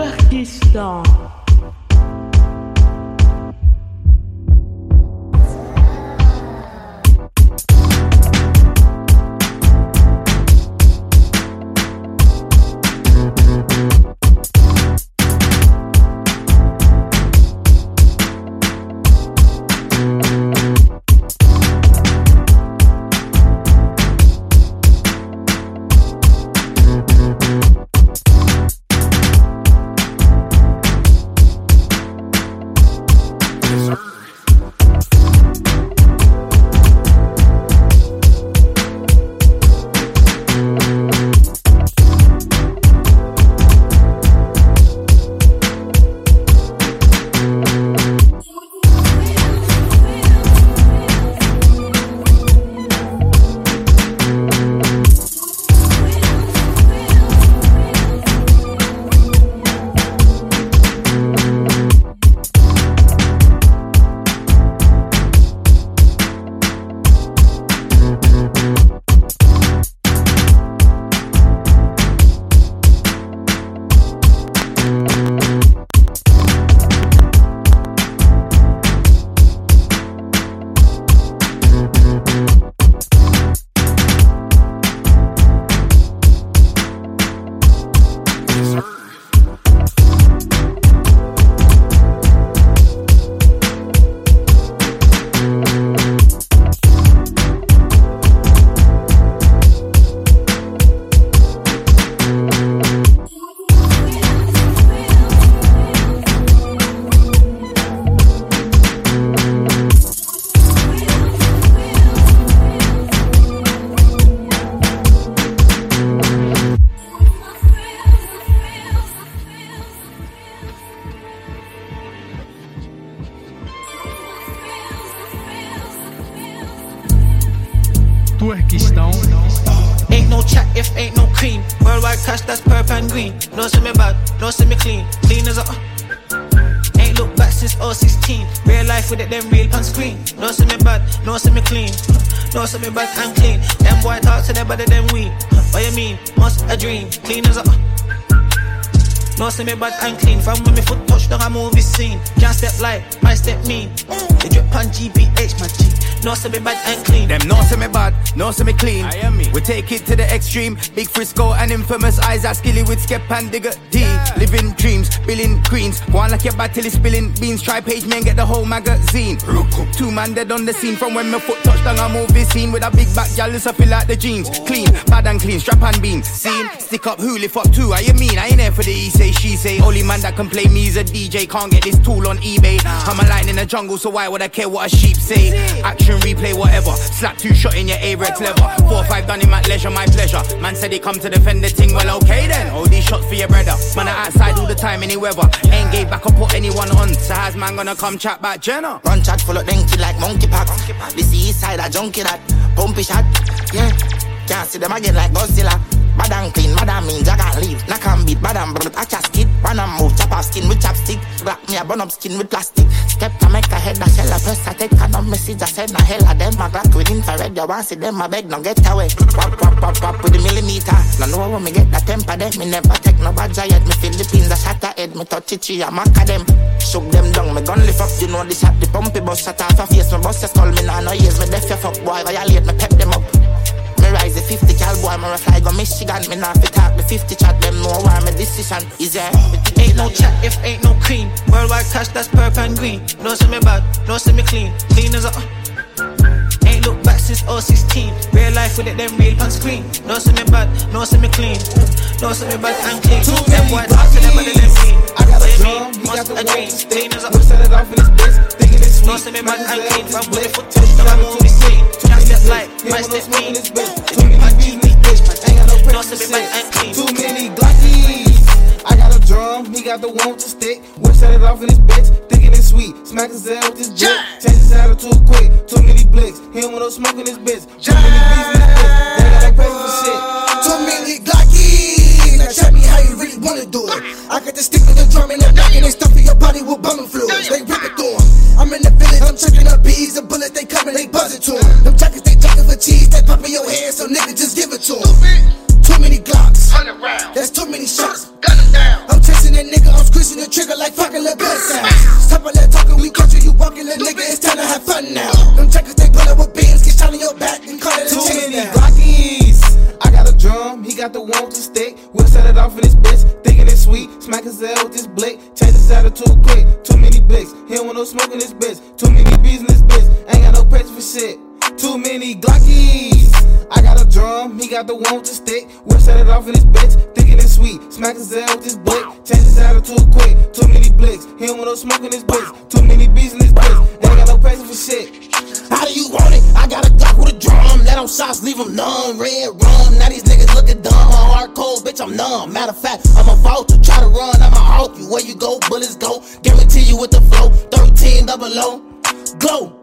Pakistan. Me bad and clean. From when me foot touch down a movie scene. Can't step light, I step mean. They drip on GBH, my G. No see me bad and clean. Them no see me bad, no see me clean. I am me. We take it to the extreme. Big Frisco and infamous eyes are skilly with skep and digger D. Living dreams, billing queens. Go on like your battle is spilling beans. Try page man, get the whole magazine. Two man dead on the scene from when my foot touched down a movie scene with a big back gal, I feel like the jeans. Clean, bad and clean, strap and beam. Scene, stick up, who lift up too. I you mean? I ain't there for the he say, she say. Only man that can play me is a DJ. Can't get this tool on eBay. I'm a lion in the jungle, so why would I care what a sheep say? Action replay, whatever. Slap two shot in your A-red clever. Four or five done in my leisure, my pleasure. Man said he come to defend the thing. Well, okay then. All these shots for your brother. Man, I outside all the time, any weather. Ain't gave back or put anyone on. So how's man gonna come chat back Jenna? Run chat full of denky like monkey packs. This east side a junkie that pumpy shot. Yeah, can't see them again like Godzilla. Bad and clean, mad and mean, jag and leave. Knock and beat, bad and brut, a casket. Run and move, chop off skin with chopstick. Black me a burn up skin with plastic. Step to make a head, a shell a press, I take of message, I send a hell of them. My black with infrared, you want see them, I beg, no get away. Pop, pop, pop, pop with the millimeter. No know when me get that temper, them. Me never take no bad yet. Me Philippines, a shatter head, me touch it, she a them. Shook them down, me gun lift up, you know the shot, the pumpy bus shut off a face, me bust a skull, me nah no ears, me deaf your fuck boy, violate, me pep them rise the 50 cal boy, me fly go Michigan. Me not fit talk the 50 chat, them know why my decision is there. Ain't no chat if ain't no cream. Worldwide cash, that's purple and green. No see me bad, no see me clean. Clean as a. Ain't look back since 016. Real life with it, them real on screen. No see me bad, no see me clean. No see me bad and clean. Them boy talk to them better than me. I got a drum, he got the a dream. Clean as a. We'll set it off in this bitch, thinking it's sweet. No see me bad and clean. From the foot touch Shout out to the city. Too many like, might step me. Too many beats in this bitch. Ain't got no pressure Too many Glockies. I got a drum, he got the one to stick. Whip set it off in this bitch, thinking it's sweet. Smack his head with this jet. Change his attitude quick. Too many blicks. He don't want no smoke in this bitch. Too many beats in bitch. They got no pressure for shit. Too many Glockies. Now tell me how you really wanna do it. I got the stick with the drum and the knocking and stuffing your body with bumming fluids. They rip it through 'em. I'm in the village, I'm checking up bees. The bullets they coming, they buzzing to 'em. Them jackets they talking for cheese, they popping your head, so nigga just give it to to 'em. Too many Glocks. That's too many shots. I'm chasing that nigga, I'm squishing the trigger like fucking little gun sounds. Stop all that talking, we country, you walking, little nigga, it's time to have fun now. His head with this blick, change his attitude quick. Too many blicks, he don't want no smoke in this bitch. Too many bees in this bitch, ain't got no pressure for shit. Too many Glockies. I got a drum, he got the one with the stick. We'll set it off in this bitch, thinking it's sweet. Smack his head with this blick, change his attitude quick. Too many blicks, he don't want no smoke in this bitch. Too many bees in this bitch, ain't got no pressure for shit. How do you want it? I got a Glock with a drum. Let them shots leave them numb. Red rum. Now these niggas looking dumb. Heart cold, bitch, I'm numb. Matter of fact, Where you go, bullets go. Guarantee you with the flow. 13 double O. Glow.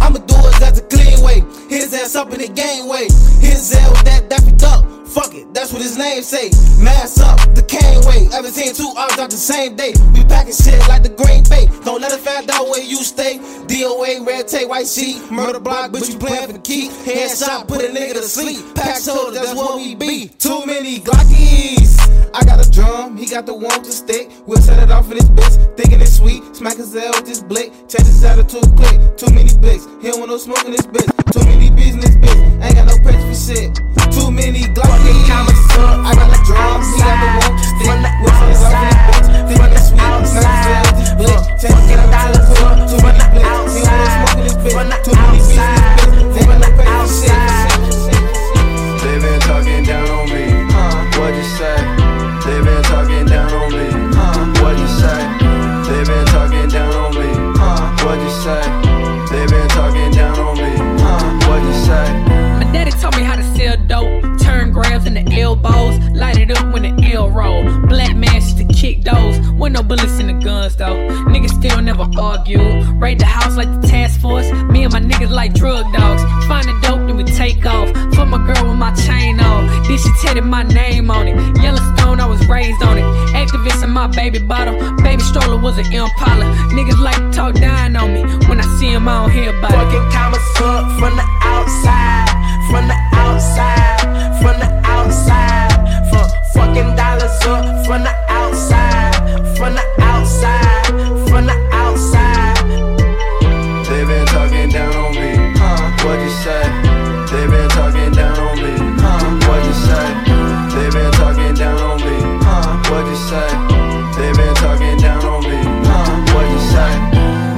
I'ma do it as a clean way. His ass up in the game way. His ass with that Daffy Duck. Fuck it, that's what his name say. Mass up, the cane way. Ever seen two arms out the same day. We packing shit like the Green Bay. Don't let us find out where you stay. DOA, red tape, white sheet. Murder block, bitch, you playing for the key. Headshot, put a nigga to sleep. Pack shoulders, that's what we be. Too many Glockies. I got a drum, he got the one to stick. We'll set it off in this bitch, thinking it's sweet. Smack his head with this blick, change his attitude quick. Too many blicks, he don't want no smoke in this bitch. Too many in this bitch, ain't got no for shit. Too many Glockies. I got a drum, he got the one with the stick. We'll set off in this bitch, sweet. Smack his head with this blick, change his attitude. Too many blicks, he don't want no smoke in this bitch. Too many bees in this bitch, no pressure for shit. Black man to kick those, with no bullets in the guns though. Niggas still never argue. Raid the house like the task force. Me and my niggas like drug dogs. Find the dope, then we take off. Fuck my girl with my chain on. Then she tatted my name on it. Yellowstone, I was raised on it. Activist in my baby bottle. Baby stroller was an Impala. Niggas like to talk dying on me. When I see him, I don't hear about it. Fucking commas up from the outside, from the outside, from the outside. Fuck, fucking dollars up from the outside, from the outside, from the outside. They been talking down on me. Huh? What'd you say? They been talking down on me. Huh? What'd you say? They been talking down on me. Huh? What'd you say? They been talking down on me. Huh? What'd you say?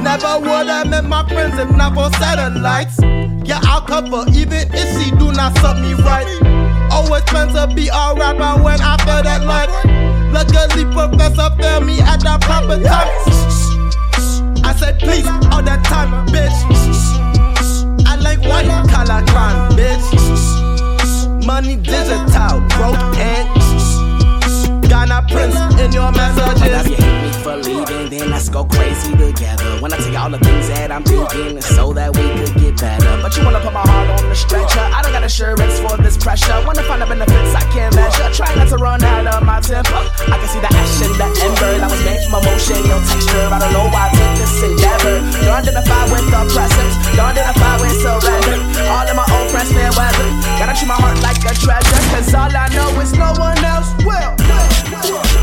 Never would have met my friends if not for satellites. Yeah, I'll cover even if she do not suck me right. Always trying to be a rapper when I feel that like. Luckily, Professor found me at the proper time. I said please all the time, bitch. I like white collar crime, bitch. Money digital, broke and Ghana Prince in your Love you messages. hate me for leaving, then let's go crazy together. When I tell you all the things that I'm thinking, so that we could get better. But you wanna put my heart on the stretcher. I don't got insurance for this pressure. Wanna find the benefits I can measure. Try not to run out of my temper. I can see the action, the ember. That was made from emotion, your texture. I don't know why I took this endeavor. Don't identify with the present. Don't identify with surrender. All of my old friends fair weather. Gotta treat my heart like a treasure. Cause all I know is no one else will. Whoa.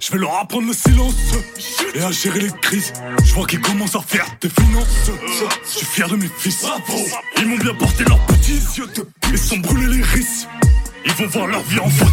Je vais- leur, apprendre le silence et à gérer les crises. Je vois qu'ils commencent à faire des finances. Je suis fier de mes fils. Ils m'ont bien porté leurs petits yeux de Ils sont brûlés les risques. Ils vont voir leur vie en x32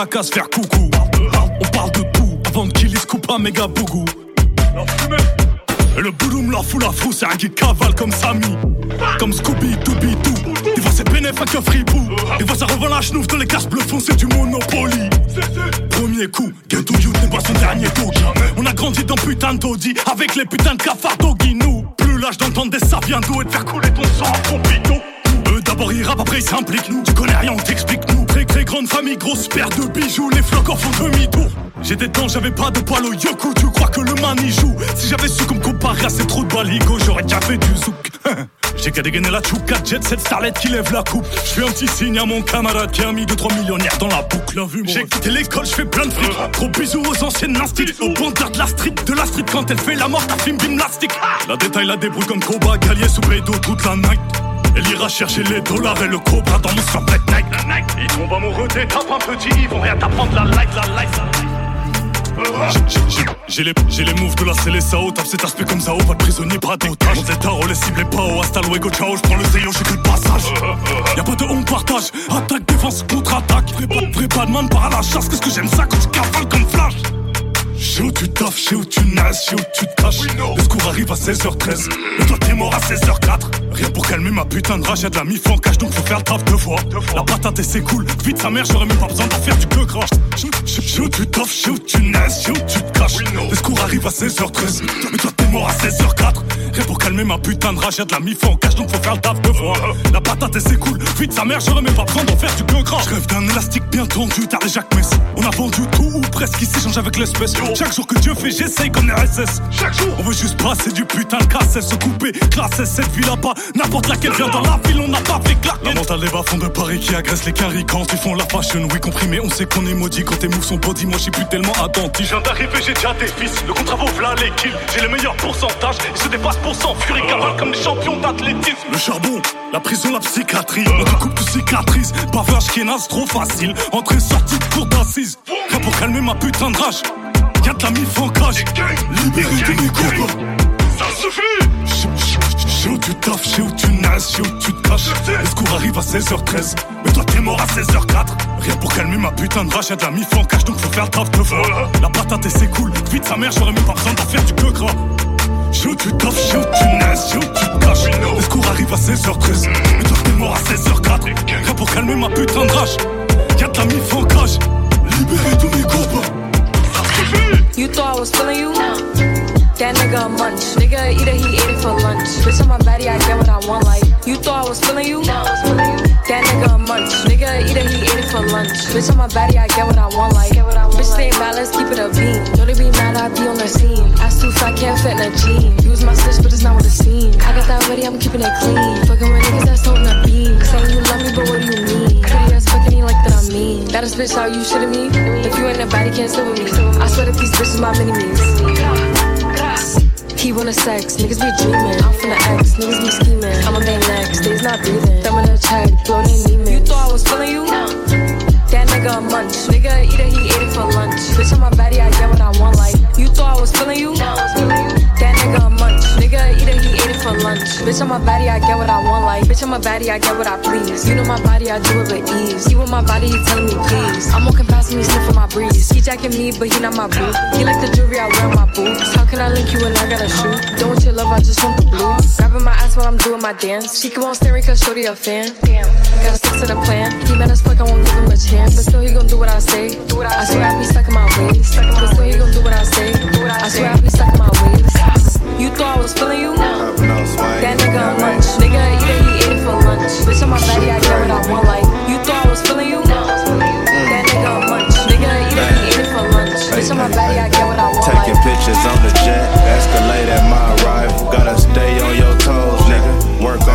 la On parle de tout avant qu'il se coupe un méga bougou. Le boudoum leur fout la frousse, c'est un qui cavale comme Samy. Comme Scooby Dooby Doo Des fois c'est bénéf avec un fripou Des fois ça la chenouf dans les cases bleues c'est du Monopoly. Premier coup, Ghetto Youth n'est pas son dernier doggy On a grandi dans putain de taudis Avec les putains de cafards Nous, plus l'âge d'entendre des saviendos Et de faire couler ton sang eux d'abord ils rappent, après ils s'impliquent nous Tu connais rien, on t'explique nous Très très grande famille, grosse paire de bijoux. Les flocs en font demi-tour. J'étais dedans, j'avais pas de poil au yoku Tu crois que le man y joue? Si j'avais su comme comparé à ces trous de baligo J'aurais déjà fait du zouk. J'ai qu'à dégainer la chouka jet cette starlet qui lève la coupe. Je fais un petit signe à mon camarade qui a mis 2-3 millionnaires dans la boucle. J'ai quitté l'école, je fais plein de fric. Gros bisous aux anciennes nastiques. Au bandeurs de la street, de la street quand elle fait la mort, t'as film gymnastique. La détail la débrouille comme Koba, Gallier sous bédo toute la night elle ira chercher les dollars et le cobra dans mon survêt Nike. Ils tombent amoureux des tapes un petit, ils vont rien t'apprendre la life, la life. J'ai- j'ai- J'ai les, les moves de la CLSAO, tape cet aspect comme Zao, pas de prisonnier, pas d'otage. Mon tarot, les cibles pas au hasta luego, ciao, j'prends le Zeyo, j'ai que le passage. Y'a pas de on partage, attaque, défense, contre-attaque. Vrai pas, de par la chasse, qu'est-ce que j'aime ça quand je cavale comme flash? J'sais où tu taffes, j'sais où tu naisses, j'sais où tu te caches. Le secours arrive à 16h13, mais toi t'es mort à 16h04. Rien pour calmer ma putain de rage, y'a de la mif en cash, donc faut faire le taf deux fois. La patate et c'est cool, vite sa mère, j'aurais même pas besoin d'en faire du que crash. J'sais où tu taffes, j'sais où tu naisses, j'sais où tu te caches. Le secours arrive à 16h13, mais toi t'es mort à 16h04. Rien pour calmer ma putain de rage, y'a de la mif en cache, donc faut faire le taf deux fois. La patate et c'est cool, vite sa mère, j'aurais même pas besoin d'en faire du que gras. Je rêve d'un élastique bien tendu, t'as déjà Mess. On a vendu tout ou presque ici, change avec l'espèce. Chaque jour que Dieu fait, j'essaye comme RSS. Chaque jour, on veut juste passer du putain de casse, se couper, classer cette ville là-bas. N'importe laquelle vient dans la ville, on n'a pas fait claquer. La mentale des bas-fonds de Paris qui agressent les quand ils font la fashion. Oui, compris, mais on sait qu'on est maudit quand tes moves sont body. Moi, j'suis plus tellement attentif. Je viens d'arriver, j'ai déjà des fils. Le contrat vaut v'là les kills. J'ai les meilleurs pourcentages. Ils se dépassent pour cent. Furie cavale comme les champions d'athlétisme. Le charbon, la prison, la psychiatrie. On te coupe de cicatrices. Bavage qui est trop facile. Entrée, sortie de cour d'assises. Rien pour calmer ma putain de rage. Y'a de la mif en cage. Libéré de mes. Ça suffit! Je où tu taffes, je où tu nages, je où tu te caches. Le secours arrive à 16h13, mais toi t'es mort à 16h04. Rien pour calmer ma putain de rage, y'a de la mif en cache, donc faut faire le taf de. La patate et c'est cool, vite sa mère, j'aurais même pas besoin d'en faire du que gras. Je où tu taffes, je où tu nages, je où tu te caches. Le secours arrive à 16h13, mais toi t'es mort à 16h04. Rien pour calmer ma putain de rage, y'a de la mif en cage. Libéré tous mes copains. You thought I was feeling you? That nigga a munch. Nigga either he ate it for lunch. Bitch on my body, I get what I want. Like you thought I was feeling you? No, I was feeling you. That nigga a munch. Nigga either he ate it for lunch. Bitch on my body, I get what I want. Like what i want bitch stay mad, let's keep it a beam. Know they be mad, I be on the scene. I too fat, can't fit in a jean. Use my stitch, but it's not what it seems. I got that ready, I'm keeping it clean. Fucking with niggas that's holding a beam. Saying you love me, but what do you mean? Pretty ass fucking you like that I mean. That is bitch how you shitting me. If you ain't a body, can't sit with me. I swear that these bitches my mini me's. He wanna sex, niggas be dreaming. I'm from the X, niggas be scheming. I'm on their next, days not breathing. Thumb in check, blow they need You thought I was feeling you? That nigga a munch. Nigga either he ate it for lunch. Bitch on my body, I get what I want. Like you thought I was feeling you? That nigga a munch. Nigga either he for lunch. Bitch on my body, I get what I want. Like bitch on my body, I get what I please. You know my body, I do it with ease. You with my body, you telling me please. I'm walking past me, sniffing my breeze. He jacking me, but he not my boo. He like the jewelry I wear my boots. How can I link you when I got a shoe? Don't want your love, I just want the blue. Grabbing my ass while I'm doing my dance. She keep on staring cause shorty a fan. Damn, gotta stick to the plan. He mad as fuck, I won't give him a chance. But still he gon' do what I say. Do what I I swear I be stuck in my ways. But still he gon' do what I say. Do what I swear I be stuck in my ways. You thought I was feeling you? That nigga a munch. Nigga either he ate it for lunch. Bitch on my body, I get what I want. Like you thought I was feeling you? That mm. nigga a munch. Nigga either he ate it for lunch. Bitch on my body, I get what I want. Taking pictures on the jet, escalate at my arrival. Gotta stay on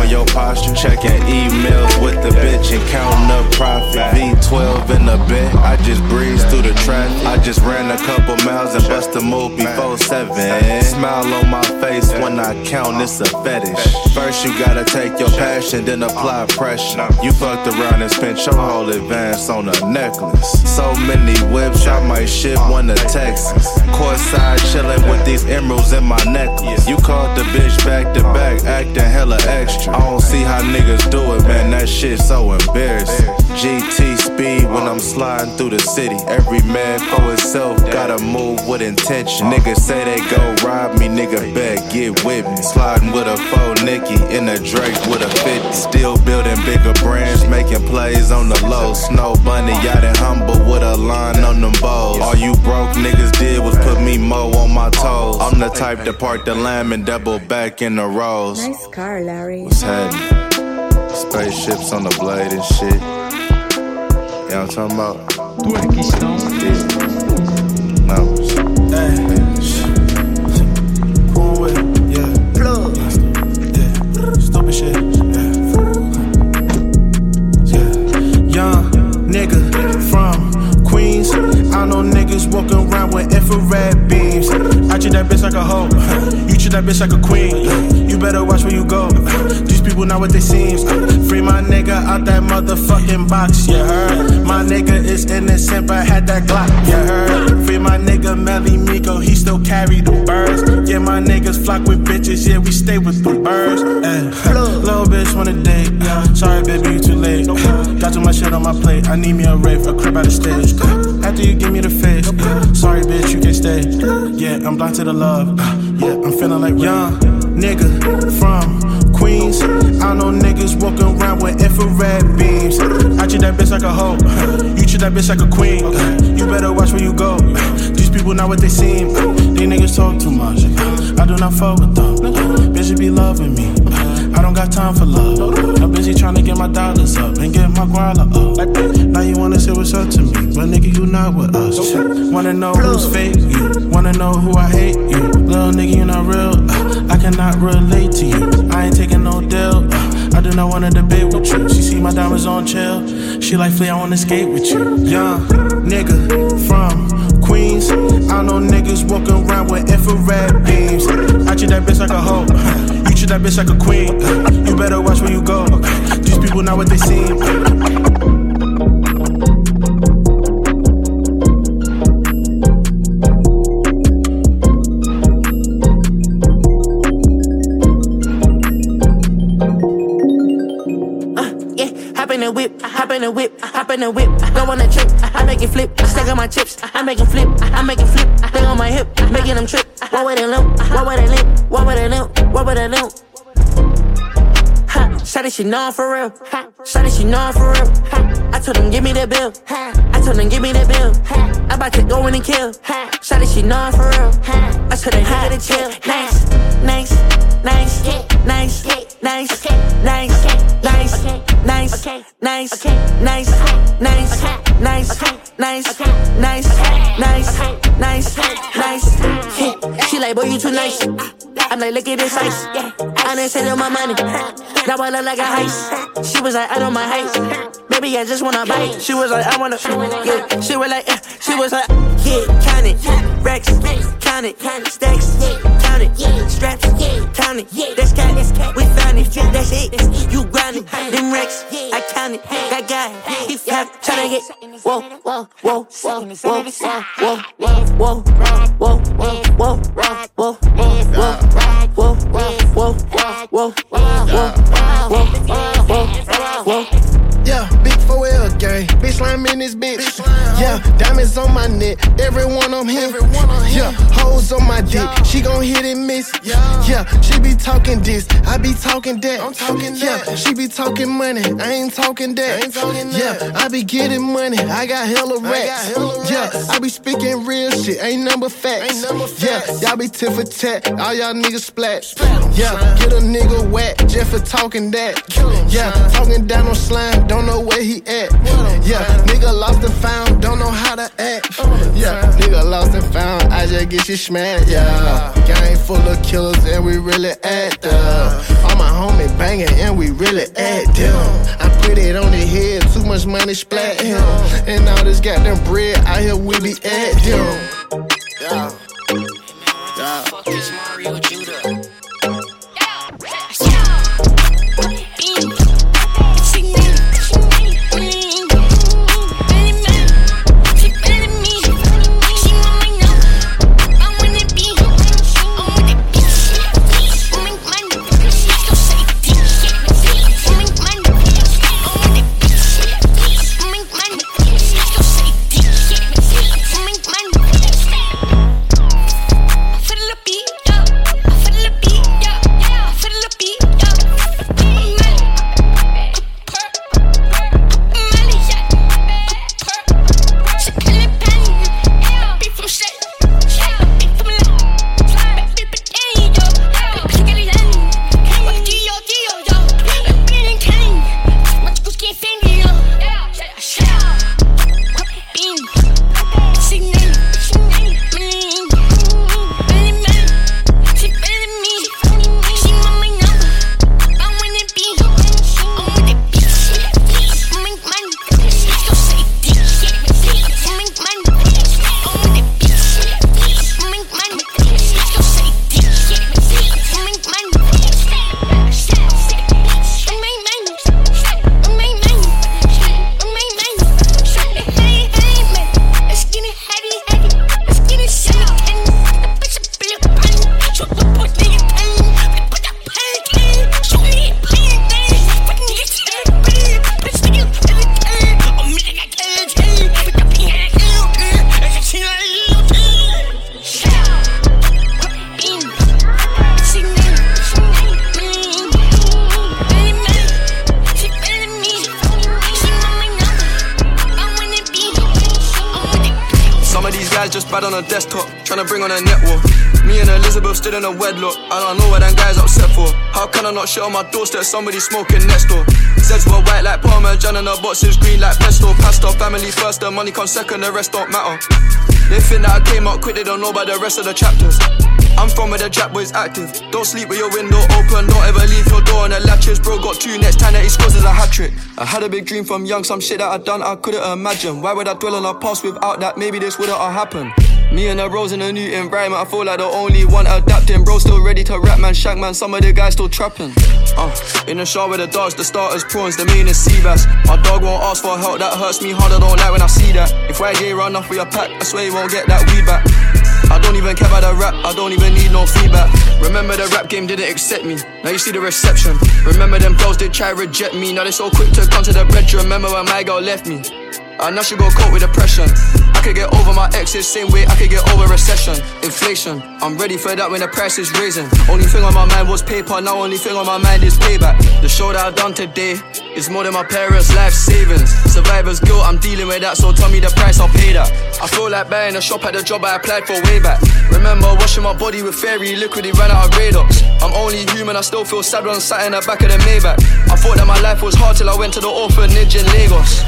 on your posture. Checking emails with the bitch and counting up profit. V12 in the bed, I just breezed through the traffic. I just ran a couple miles and bust a move before seven. Smile on my face when I count, it's a fetish. First, you gotta take your passion, then apply pressure. You fucked around and spent your whole advance on a necklace. So many whips, I might ship one to Texas. Courtside chillin' with these emeralds in my necklace. You called the bitch back to back, acting hella extra. I don't see how niggas do it, man. That shit so embarrassing. GT speed when I'm sliding through the city. Every man for himself, gotta move with intention. Niggas say they go rob me, nigga bet get with me. Sliding with a faux Nicky in a Drake with a 50. Still building bigger brands, making plays on the low. Snow bunny, yacht and humble with a line on them bows. All you broke niggas did was put me mo on my toes. I'm the type to park the lamb and double back in the rows. Nice car, Larry. What's happening? Spaceships on the blade and shit. What I'm talking about? With it, yeah. Yeah. Stupid shit. Yeah. Yeah. Young nigga from Queens. I know niggas walking around with infrared beams. I treat that bitch like a hoe. Treat that bitch like a queen. You better watch where you go. These people not what they seem. Free my nigga out that motherfucking box, you heard? My nigga is innocent, but had that Glock, you heard? Free my nigga Melly Miko, he still carry the birds. Yeah, my niggas flock with bitches, yeah, we stay with the birds. Eh. Little bitch wanna date. Sorry, baby, you too late. Got too much shit on my plate. I need me a rave, a crib out the stage. After you give me the face. Sorry, bitch, you can't stay. Yeah, I'm blind to the love. Yeah, I'm feeling like young nigga from Queens. I know niggas walking around with infrared beams. I treat that bitch like a hoe. You treat that bitch like a queen. You better watch where you go. These people not what they seem. These niggas talk too much. I do not fuck with them. Bitch, just be loving me. I don't got time for love. I'm busy trying to get my dollars up and get my guala up. Now you wanna say what's up to me, but nigga, you not with us. Wanna know who's fake? You wanna know who I hate? You little nigga, you not real. Uh, I cannot relate to you. I ain't taking no deal. Uh, I do not wanna debate with you. She see my diamonds on chill. She like, Flea, I wanna skate with you. Young nigga from Queens. I know niggas walking around with infrared beams. I treat that bitch like a hoe. You treat that bitch like a queen. You better watch where you go. These people not what they seem. Uh, hop in the whip, hop in the whip. Go on a trip, I make it flip. Stack on my chips, I make it flip, I make it flip. Thing on my hip, making them trip. What would it limp? What would it limp? What would it limp? What would it limp? Ha, Shawty, she know I'm for real. Ha, Shawty, she know I'm for real. Ha, I told them, give me that bill. Ha, I told them, give me that bill. Ha, I about to go in and kill. Ha, Shawty, she know I'm for real. Ha, I told them, nigga to chill. Nice, nice, nice, nice, nice, nice, nice, nice, nice, nice, nice, nice, nice, nice, nice, nice, nice. Yeah. She like, boy, you too nice. I'm like, look at this ice. I didn't send her my money. Now I look like a heist. She was like, I know my heist. Baby, I just wanna bite. She was like, I wanna, yeah. She was like, yeah. She was like, yeah, count it. Rex, count it. Stacks, count it. Straps, count it. That's cat, we found it. That's it. You grind it. Them Rex, I count it. That guy, he fat, tryna get. Whoa, whoa, whoa, whoa, whoa, whoa, whoa, whoa, whoa, whoa, whoa, whoa, whoa, whoa, whoa, whoa, whoa, whoa, whoa. Yeah, big 4L gang. Slime in this bitch. Yeah, diamonds on my neck. Everyone I'm here. Yeah, hoes on my dick. She gon' hit and miss. Yeah, she be talking this. I be talking that. I'm talking Yeah, she be talking money. I ain't talking that. Yeah, I be getting money. I got hella racks. Yeah, I be speaking real shit. Ain't number facts. Yeah, y'all be tit for tat. All y'all niggas splat. Yeah, get a nigga whack just for talking that. Yeah, talking down on slime. Don't know where he at. Yeah, nigga lost and found. Don't know how to act. Yeah, nigga lost and found. I just get you smacked. Yeah, gang full of killers and we really active. All my homie banging and we really active. I put it on the head. Too much money splat him. And all this goddamn bread out here we be active. Yeah. Yeah. And Elizabeth stood in a wedlock. I don't know what them guys upset for. How can I not shit on my doorstep? Somebody smoking next door. Zeds were white like Parmesan and the boxes green like pesto. Pasta family first, the money comes second, the rest don't matter. They think that I came out quick, they don't know about the rest of the chapters. I'm from where the jack boys active. Don't sleep with your window open, don't ever leave your door on the latches. Bro, got two next time that he scores is a hat trick. I had a big dream from young, some shit that I done I couldn't imagine. Why would I dwell on a past without that? Maybe this wouldn't have happened. Me and the rose in a new environment, I feel like the only one adapting. Bro, still ready to rap, man. Shank, man. Some of the guys still trapping. Uh, in the shower with the dogs, the starters, prawns, the main is sea bass. My dog won't ask for help, that hurts me hard. I don't like when I see that. If I get run off with your pack, I swear you won't get that weed back. I don't even care about the rap, I don't even need no feedback. Remember the rap game didn't accept me, now you see the reception. Remember them girls did try reject me, now they so quick to come to the bedroom. Remember when my girl left me? I know she gon' cope with depression. Could get over my exes, same way I could get over recession. Inflation, I'm ready for that when the price is raising. Only thing on my mind was paper, now only thing on my mind is payback. The show that I done today is more than my parents' life savings. Survivor's guilt, I'm dealing with that, so tell me the price, I'll pay that. I feel like buying a shop at the job I applied for way back. Remember washing my body with fairy liquid, it ran out of Radox. I'm only human, I still feel sad when I'm sat in the back of the Maybach. I thought that my life was hard till I went to the orphanage in Lagos.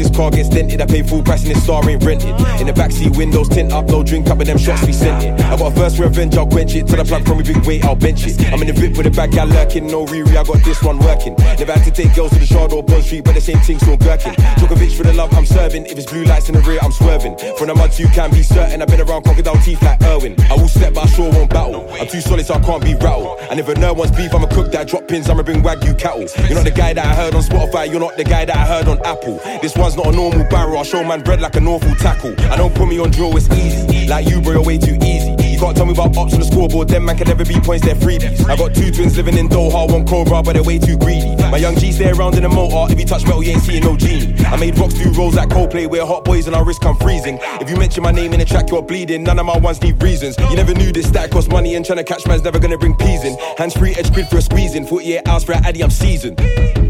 This car gets dented, I pay full price and this star ain't rented. In the backseat windows tint up, no drink up, and them shots we sent it. I got a first revenge, I'll quench it. Till the plug from me big weight, I'll bench it. I'm in the VIP with a bag, gal lurking, no Riri, I got this one working. Never had to take girls to the shard or Bond Street, but the same thing still gherkin. Djokovic for the love I'm serving. If it's blue lights in the rear, I'm swerving. From the muds, you can be certain. I've been around crocodile teeth like Irwin. I will step, but I sure won't battle. I'm too solid, so I can't be rattled. And if a nerd wants beef, I'ma cook that. Drop pins, I'ma bring wagyu cattle. You're not the guy that I heard on Spotify, you're not the guy that I heard on Apple. This one's not a normal barrel, I show man bread like an awful tackle. I don't put me on drill, it's easy. Like you, bro, you're way too easy. You can't tell me about ops on the scoreboard, them man can never be points, they're freebies. I got two twins living in Doha, one Cobra, but they're way too greedy. My young G stay around in the motor, if you touch metal, you ain't seeing no genie. I made rocks do rolls like Coldplay, where hot boys and our risk I'm freezing. If you mention my name in a track, you're bleeding. None of my ones need reasons. You never knew this that cost money, and trying to catch man's never gonna bring peas in. Hands free, edge grid for a squeezing. 48 hours for a addy, I'm seasoned.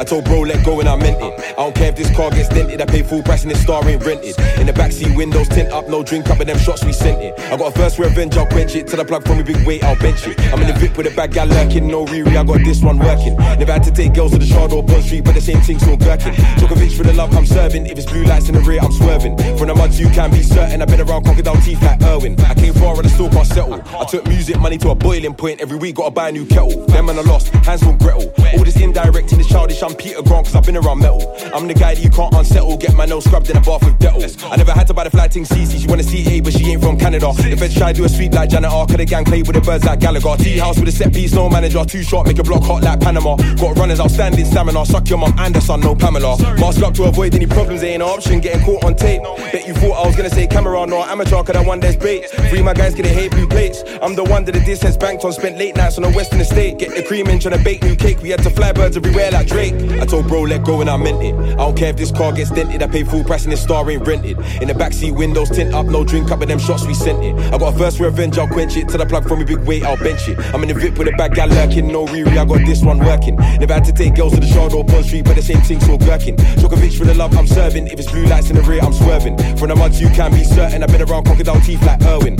I told bro, let go and I meant it. I don't care if this car gets dented, I pay full price and this star ain't rented. In the backseat windows tint up, no drink up, and them shots we sent it. I got a first revenge, I'll quench it. Till the plug from me big weight, I'll bench it. I'm in the VIP with a bag, gal lurking, no Riri, I got this one working. Never had to take girls to the shard or Bond Street, but the same thing still gherkin. Djokovic for the love I'm serving. If it's blue lights in the rear, I'm swerving. From the muds, you can be certain. I've been around crocodile teeth like Irwin. I came far and I still can't settle. I took music money to a boiling point. Every week, gotta buy a new kettle. Them man I lost, hands from Gretel. All this indirect and this childish, I'm Peter Grant, cause I've been around metal. I'm the guy that you can't unsettle. Get my nose scrubbed in a bath with Dettol. I never had to buy the flight thing CC. She wanna see A, but she ain't from Canada. The feds try to do a sweep like Janet R. Could the gang play with the birds like Gallagher? Tea house with a set piece, no manager. Too short, make a block hot like Panama. Got runners outstanding stamina. Suck your mum and the son, no Pamela. Mask up to avoid any problems, ain't an option. Getting caught on tape. Bet you thought I was gonna say camera, no amateur, cause I one there's bait. Free my guys, get a hate blue plates. I'm the one that the distance banked on. Spent late nights on the western estate. Get the cream in, trying to bake new cake. We had to fly birds everywhere like Drake. I told bro, let go and I meant it. I don't care if this car gets dented, I pay full price and this star ain't rented. In the backseat, windows tint up, no drink up, and them shots we sent it. I got a first revenge, I'll quench it. Till the plug from a big weight, I'll bench it. I'm in the VIP with a bad gal lurking, no Riri, I got this one working. Never had to take girls to the shard or Bond Street, but the same thing's all gherkin. Djokovic for the love I'm serving. If it's blue lights in the rear, I'm swerving. From the muds, you can be certain. I've been around crocodile teeth like Irwin.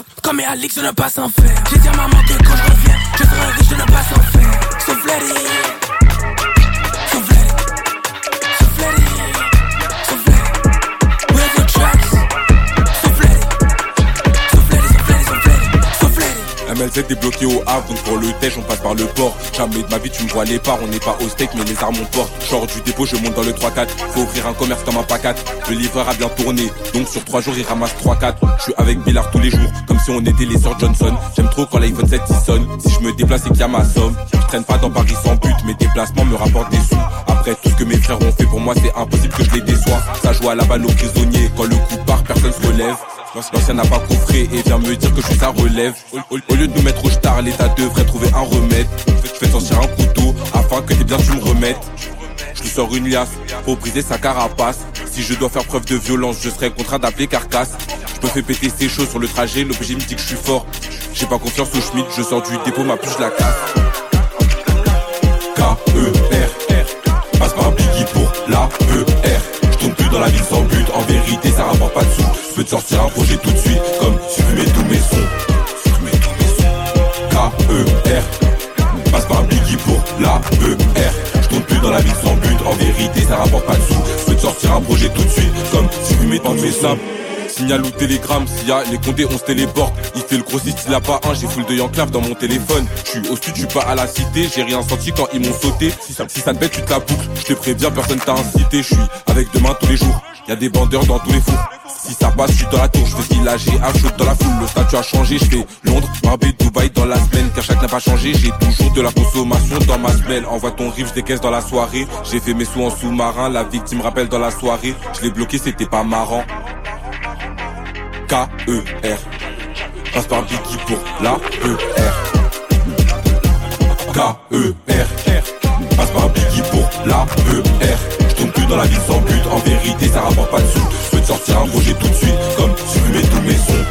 Soldat Comme Alix je ne pas s'en faire J'ai dit à maman que quand je reviens Je serai riche de ne pas s'en faire Soufflerie MLZ débloqué au Havre, donc pour le tèche on passe par le port. Jamais de ma vie tu me vois les parts, on n'est pas au steak mais les armes on porte. Genre du dépôt, je monte dans le 3-4. Faut ouvrir un commerce comme un pacat. Le livreur a bien tourné, donc sur 3 jours il ramasse 3-4. Je suis avec Billard tous les jours, comme si on était les sœurs Johnson. J'aime trop quand l'iPhone 7 il sonne. Si je me déplace et qu'il y a ma somme, je traîne pas dans Paris sans but. Mes déplacements me rapportent des sous. Après tout ce que mes frères ont fait pour moi, c'est impossible que je les déçois. Ça joue à la balle aux prisonniers, quand le coup part, personne se relève. L'ancien n'a pas coffré et vient me dire que je suis sa relève. Au, lieu de nous mettre au star, l'État devrait trouver un remède. Je fais sortir un couteau afin que tes biens tu me remettes. Je lui sors une liasse pour briser sa carapace. Si je dois faire preuve de violence, je serai contraint d'appeler carcasse. Je me fais péter ses choses sur le trajet, l'objet me dit que je suis fort. J'ai pas confiance au Schmidt, je sors du dépôt, ma puce la casse. K-E-R, passe par Biggie pour la E-R. Dans la ville sans but, en vérité ça rapporte pas de sous. Je peux te sortir un projet tout de suite, comme supprimer tous mes sons. Supprimer tous mes sons. K-E-R, passe par Biggie pour la E-R. Je tourne plus dans la ville sans but, en vérité ça rapporte pas de sous. Je peux te sortir un projet tout de suite, comme supprimer tous mes sons. Signal ou télégramme, s'il y a les condés, on se téléporte. Il fait le grossiste, il a pas un, j'ai full de Yanclave dans mon téléphone. Je suis au sud, je suis pas à la cité, j'ai rien senti quand ils m'ont sauté. Si ça, si ça te bête, tu te la boucles. Je te préviens, personne t'a incité, je suis avec demain tous les jours. Y a des bandeurs dans tous les fours. Si ça passe, je suis dans la tour, je fais ce qu'il a, j'ai un shoot dans la foule. Le statut a changé, je fais Londres, Marbella, Dubaï dans la semaine. Car chaque n'a pas changé, j'ai toujours de la consommation dans ma semelle. Envoie ton rive, je décaisse dans la soirée. J'ai fait mes sous en sous-marin, la victime rappelle dans la soirée. Je l'ai bloqué, c'était pas marrant. K-E-R. Passe par Biggie pour la E-R. K-E-R. Passe par Biggie pour la E-R. Je tourne plus dans la ville sans but, en vérité ça rapporte pas de sous. Je peux te sortir un projet tout de suite, comme supprimer tous mes sons.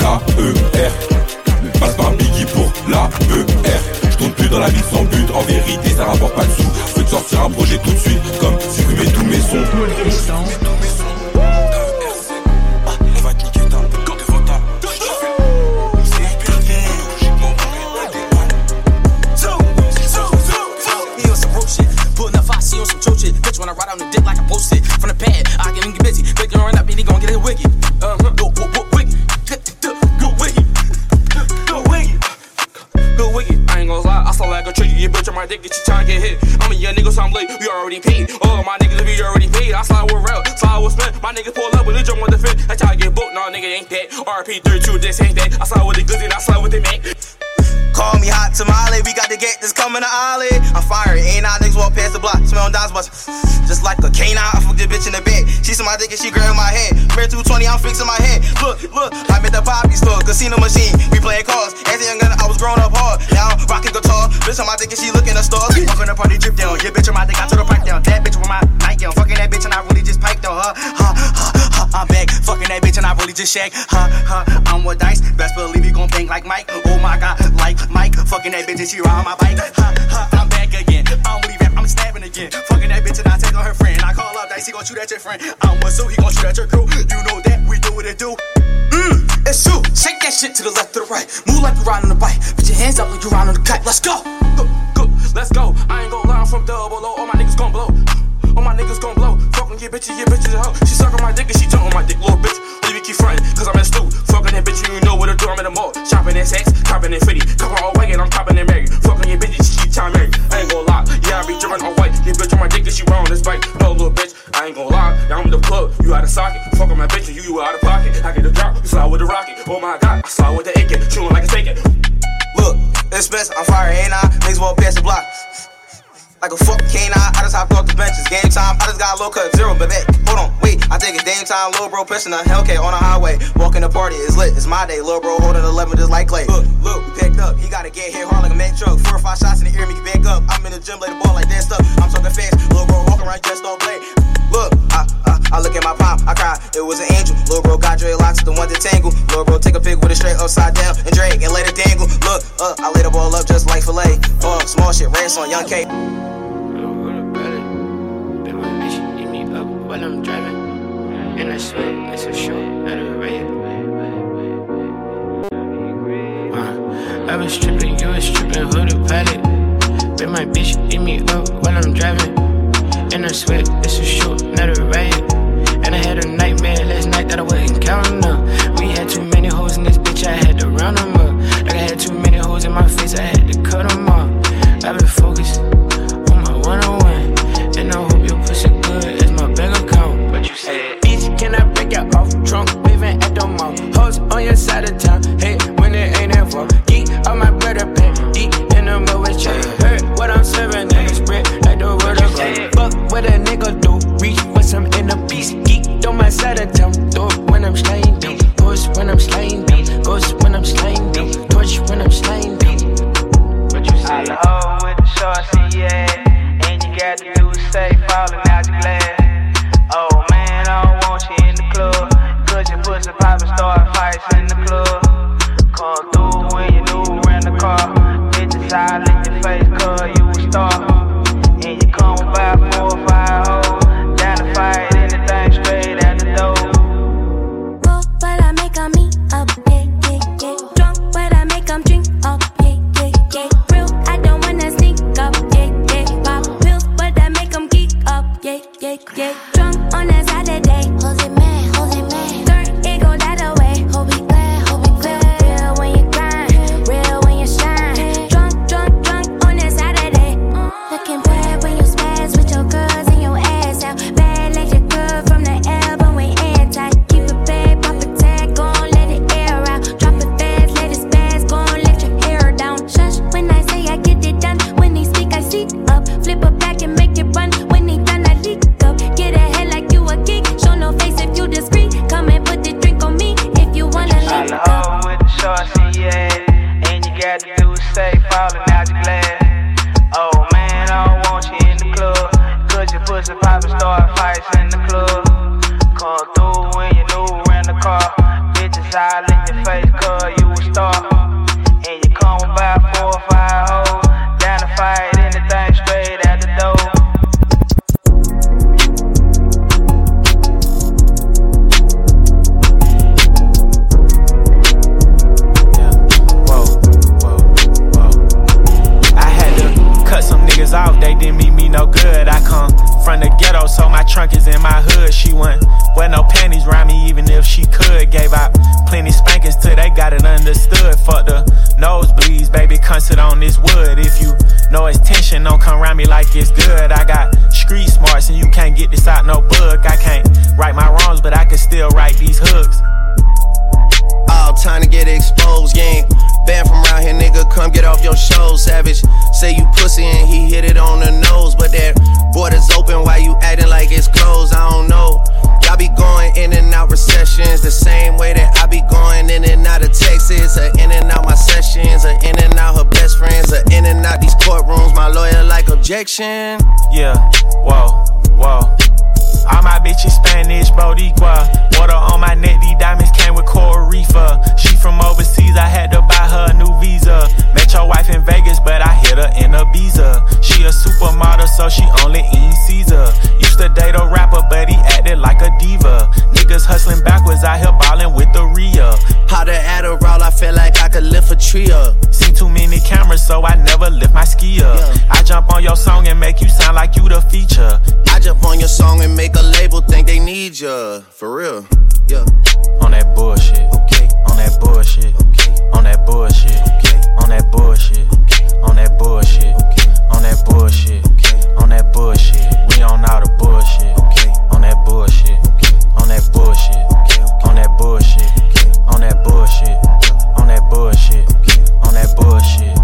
K-E-R. Passe par Biggie pour la E-R. Je tourne plus dans la ville sans but, en vérité ça rapporte pas de sous. Je peux te sortir un projet tout de suite, comme supprimer tous mes sons. RP32, this ain't that. I saw with the goods and I saw with the Mac. Call me hot tamale, we got the gate that's coming to Ollie. I'm firing, ain't I niggas walk past the block, smelling dogs But Just like a canine, I fuck the bitch in the bed. She my dick and she grabbed my head. Mirror 220, I'm fixing my head. Look, look, I'm at the poppy store, casino machine. We playing cards. As a young gun, I was growing up hard. Now I'm rocking guitar. Bitch on my dick and she looking at stars. Up in the party, drip down. Yeah, bitch on my dick, I took a pipe down. That bitch with my nightgown. Fucking that bitch and I really just piped on her. Huh, huh, I'm back. Fucking that bitch and I really just shag. Huh, huh, I'm with dice. Best believe you gon' bang like Mike. Oh my god, like Mike. Fucking that bitch and she ride on my bike. Huh, huh, I'm back again. I don't believe rap, I'm stabbing again. Fucking that bitch and I take on her friend. I call up Dice, he gon' shoot at your friend. I'm with Sue, he gon' shoot at your crew. You know that we do what it do. Mmm, it's true. Shake that shit to the left, to the right. Move like you riding on a bike. Put your hands up like you riding on the kite. Let's go. Go, go, let's go. I ain't gon' lie, I'm from double low. All my niggas gon' blow. All my niggas gon' blow. Fucking get bitches, get bitches a hoe. She suck on my dick and she jump on my dick, little bitch. Leave me keep frontin', cause I'm in stew. Fuckin' that bitch, you know what to do. I'm in the mall. Shopping in sex, copping in fitty. Copping all wagon, I'm copping in Mary. Fuckin' your bitches, she keep time married. I ain't gon' lie, yeah, I be drippin' on white. Get bitch on my dick and she round this bike. No, little bitch, I ain't gon' lie. Yeah, I'm in the club, you out of socket. Fuck on my bitch and you, you out of pocket. I get the drop, you slide with the rocket. Oh my god, I saw with the AK, chewing like a taking. Look, it's best, I'm fire, ain't I? Niggas walk past the block. Like a fuck canine, I just hopped off the benches. Game time, I just got a low cut zero, but that, hold on, wait. I think it's game time, little bro pushing a Hellcat on the highway. Walking the party, it's lit, it's my day. Little bro holding 11 just like clay. Look, look, we picked up. He gotta get hit hard like a man truck. Four or five shots in the ear, make it back up. I'm in the gym, lay the ball like that stuff. I'm talking fast, little bro walking around dressed all play. Look, I, I, I look at my palm, I cry, it was an angel. Little bro got dreadlocks, the one to tangle. Little bro take a pic with it straight upside down and drag and let it dangle. Look, uh, I lay the ball up just like filet. Uh, small shit, rants on Young K. while I'm driving. And I swear it's a show, not a riot. Uh, I was tripping, you was tripping, who the pilot? Bet my bitch eat me up while I'm driving. And I swear it's a show, not a riot. And I had a nightmare last night that I wasn't counting up. We had too many hoes in this bitch, I had to round them up. Like I had too many hoes in my face, I had to cut them off. I've been focused Hoes on your side of town. Hey, when it ain't ever. Geek on my brother pen. Deep in the middle with check. Heard what I'm serving in spread like the word of God. Fuck what a nigga do. Reach with some in the beast. Geek on my side of town. Do so my trunk is in my hood. She wouldn't wear no panties around me, even if she could. Gave out plenty spankings till they got it understood. Fuck the nosebleeds, baby, come sit on this wood. If you know it's tension, don't come around me like it's good. I got street smarts, and you can't get this out no book. I can't right my wrongs, but I can still write these hooks. All time to get exposed, ain't banned from around here, nigga. Come get off your show, savage. Say you pussy and he hit it on the nose, but that border's open. Why you acting like it's closed? I don't know. Y'all be going in and out recessions the same way that I be going in and out of Texas, or in and out my sessions, or in and out her best friends, or in and out these courtrooms. My lawyer like objection. Yeah, whoa, whoa. All my bitches Spanish, Boricua. Water on my neck, these diamonds came with Coral Reefer. She from overseas, I had to buy her a new visa. Met your wife in Vegas, but I hit her in Ibiza. She a supermodel, so she only eat Caesar. Used to date a rapper, but he acted like a diva. Niggas hustling backwards, out here ballin' with the Rhea. How the Adderall, I feel like I could lift a tree up. Seen too many cameras, so I never lift my ski up. I jump on your song and make you sound like you the feature. I jump on your song and make Make the label think they need ya, for real. Yeah. On that bullshit. Okay. On that bullshit. Okay. On that bullshit. Okay. On that bullshit. Okay. On that bullshit. Okay. On that bullshit. Okay. On that bullshit. We on all the bullshit. Okay. On that bullshit. Okay. On that bullshit. Okay. On that bullshit. Okay. On that bullshit. On that bullshit. Okay. On that bullshit.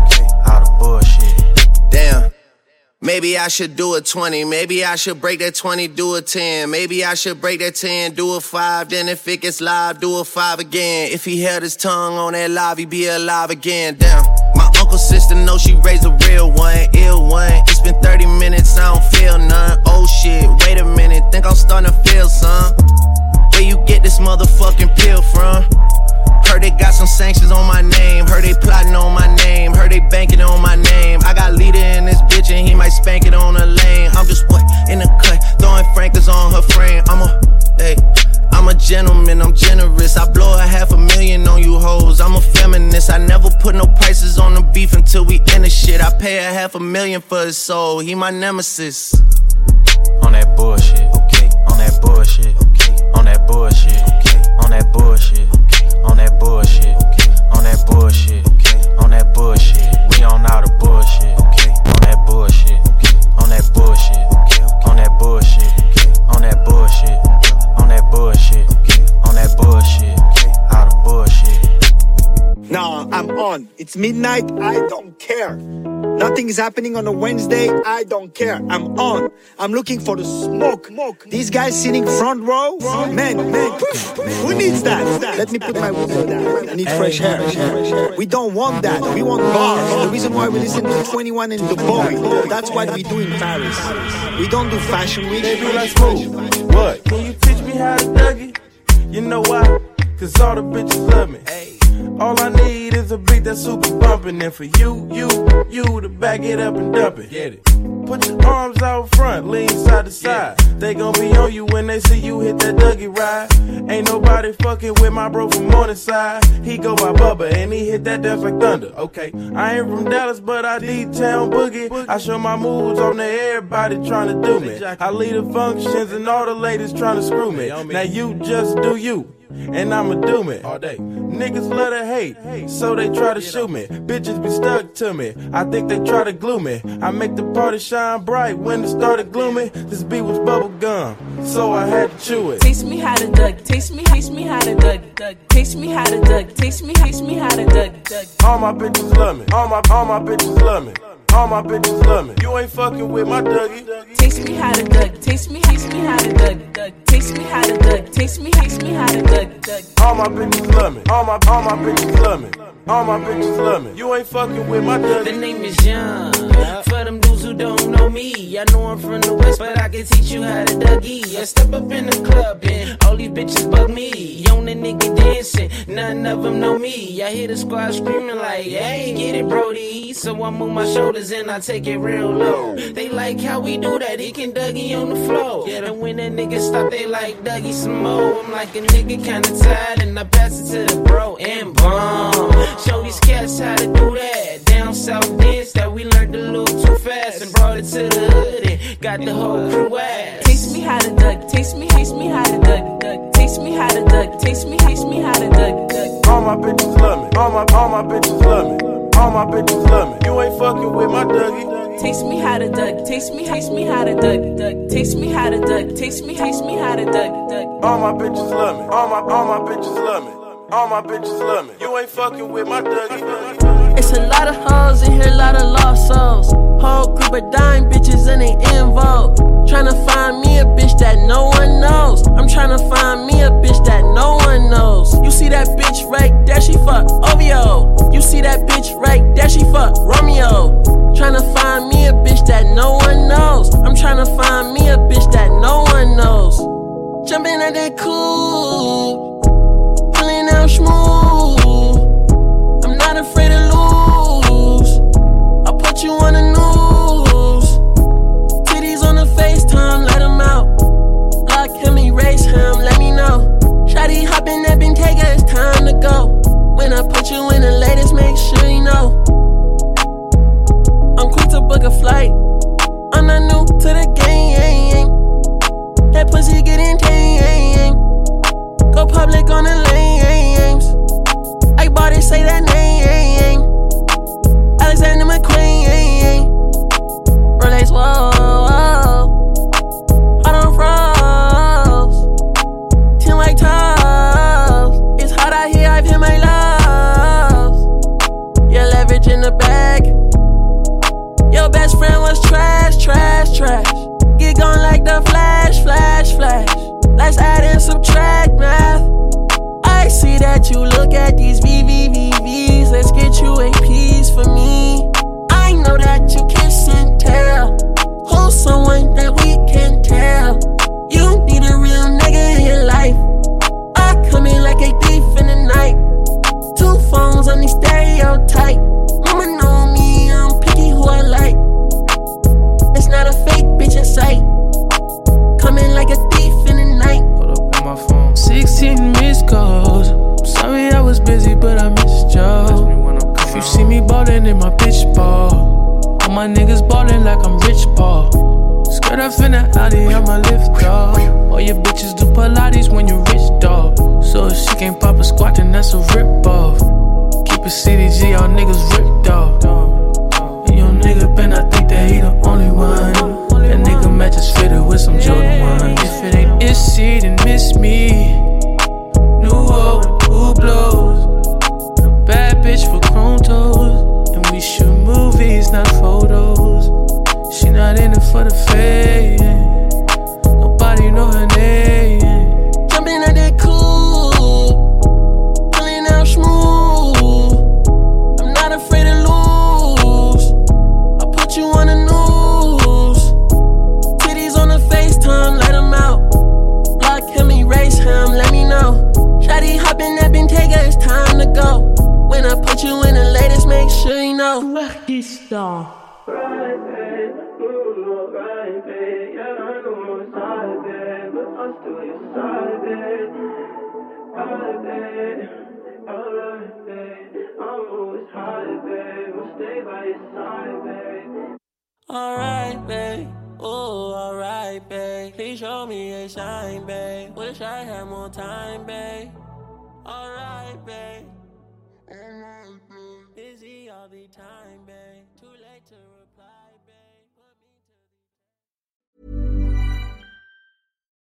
Maybe I should do a 20. Maybe I should break that 20, do a 10. Maybe I should break that 10, do a 5. Then if it gets live, do a 5 again. If he held his tongue on that live, he'd be alive again. Damn. My uncle sister know she raised a real one, ill one. It's been 30 minutes, I don't feel none. Oh shit, wait a minute, think I'm starting to feel some. Where you get this motherfucking pill from? Heard they got some sanctions on my name. Heard they plotting on my name. Heard they banking on my name. I got leader in this bitch and he might spank it on the lane. I'm just what in the cut, throwing frankers on her frame. I'm a, hey, I'm a gentleman, I'm generous. I blow a half a million on you hoes. I'm a feminist. I never put no prices on the beef until we end the shit. I pay a half a million for his soul. He my nemesis. On that bullshit, okay. On that bullshit, okay. On that bullshit, okay. On that bullshit, on that bullshit, okay. On that bullshit, okay. On that bullshit, we on all the bullshit, okay. On that bullshit, okay. On that bullshit, I'm on. It's midnight. I don't care. Nothing is happening on a Wednesday. I don't care. I'm on. I'm looking for the smoke. Smoke. These guys sitting front row. Man, man, who needs that? Let me put my window down. I need fresh air. We don't want that. We want bars. The reason why we listen to 21 and the boy. That's what we do in Paris. We don't do fashion week. They be like, "Smooth, What? Can you teach me how to Dougie? You know why? Cause all the bitches love me. All I need is a beat that's super bumpin'. And for you, you, you to back it up and dump it. Get it. Put your arms out front, lean side to side. They gon' be on you when they see you hit that Dougie ride. Ain't nobody fucking with my bro from Morningside. He go by Bubba and he hit that dance like thunder. Okay, I ain't from Dallas, but I D-Town boogie. I show my moves on to everybody tryna do me. I lead the functions and all the ladies tryna screw me. Now you just do you. And I'ma do me all day. Niggas love to hate, so they try to shoot me. Bitches be stuck to me. I think they try to glue me. I make the party shine bright when it started gloomy. This beat was bubble gum, so I had to chew it. Taste me how to duck. Taste me, taste me how to duck. Taste me how to duck. Taste me, taste me how to duck. All my bitches love me. All my all my bitches love me. All my bitches love me. You ain't fucking with my Dougie. Taste me how to duck. Taste me, taste me how to duck. Taste me how to duck. Taste me, taste me how to duck. All my bitches love me. All my all my bitches love me. All my bitches love me. You ain't fucking with my Dougie. The name is Young. For them dudes who don't know me, I know I'm from the west, but I can teach you how to Dougie. I step up in the club and all these bitches bug me. On the nigga dancing, none of them know me. I hear the squad screaming like, hey, get it, Brody. So I move my shoulders and I take it real low. They like how we do that, he can Dougie on the floor. And when that nigga stop, they like Dougie some more. I'm like a nigga kinda tired and I pass it to the bro and bomb. Show these cats how to do that. Down south dance that we learned a little too fast and brought it to the hood and got the whole crew ass. Taste me how to duck. Taste me, taste me how to duck. Taste me how to duck. Taste me, taste me how to duck. All my bitches love me. All my all my bitches love me. All my bitches love me. You ain't fucking with my Dougie. Taste me how to duck. Taste me, taste me how to duck. Taste me how to duck. Taste me, taste me how to duck. All my bitches love me. All my all my bitches love me. All my bitches love me. You ain't fucking with my Dougie. It's a lot of hoes in here, a lot of lost souls. Whole group of dying bitches and they in vogue. Tryna find me a bitch that no one knows. I'm tryna find me a bitch that no one knows. You see that bitch right there, she fuck OVO. You see that bitch right there, she fuck Romeo. Tryna find me a bitch that no one knows. CDG, all niggas ripped off. Your nigga Ben, I think that he the only one. That nigga matches fitted with some Jordan ones. If it ain't Issy, then miss me. New old, who blows? A bad bitch for chrome toes. And we shoot movies, not photos. She not in it for the fame. Sure. Alright, babe. Oh, alright, babe. Please show me a sign, babe. Wish I had more time, babe. Alright, babe. Alright, the time, babe.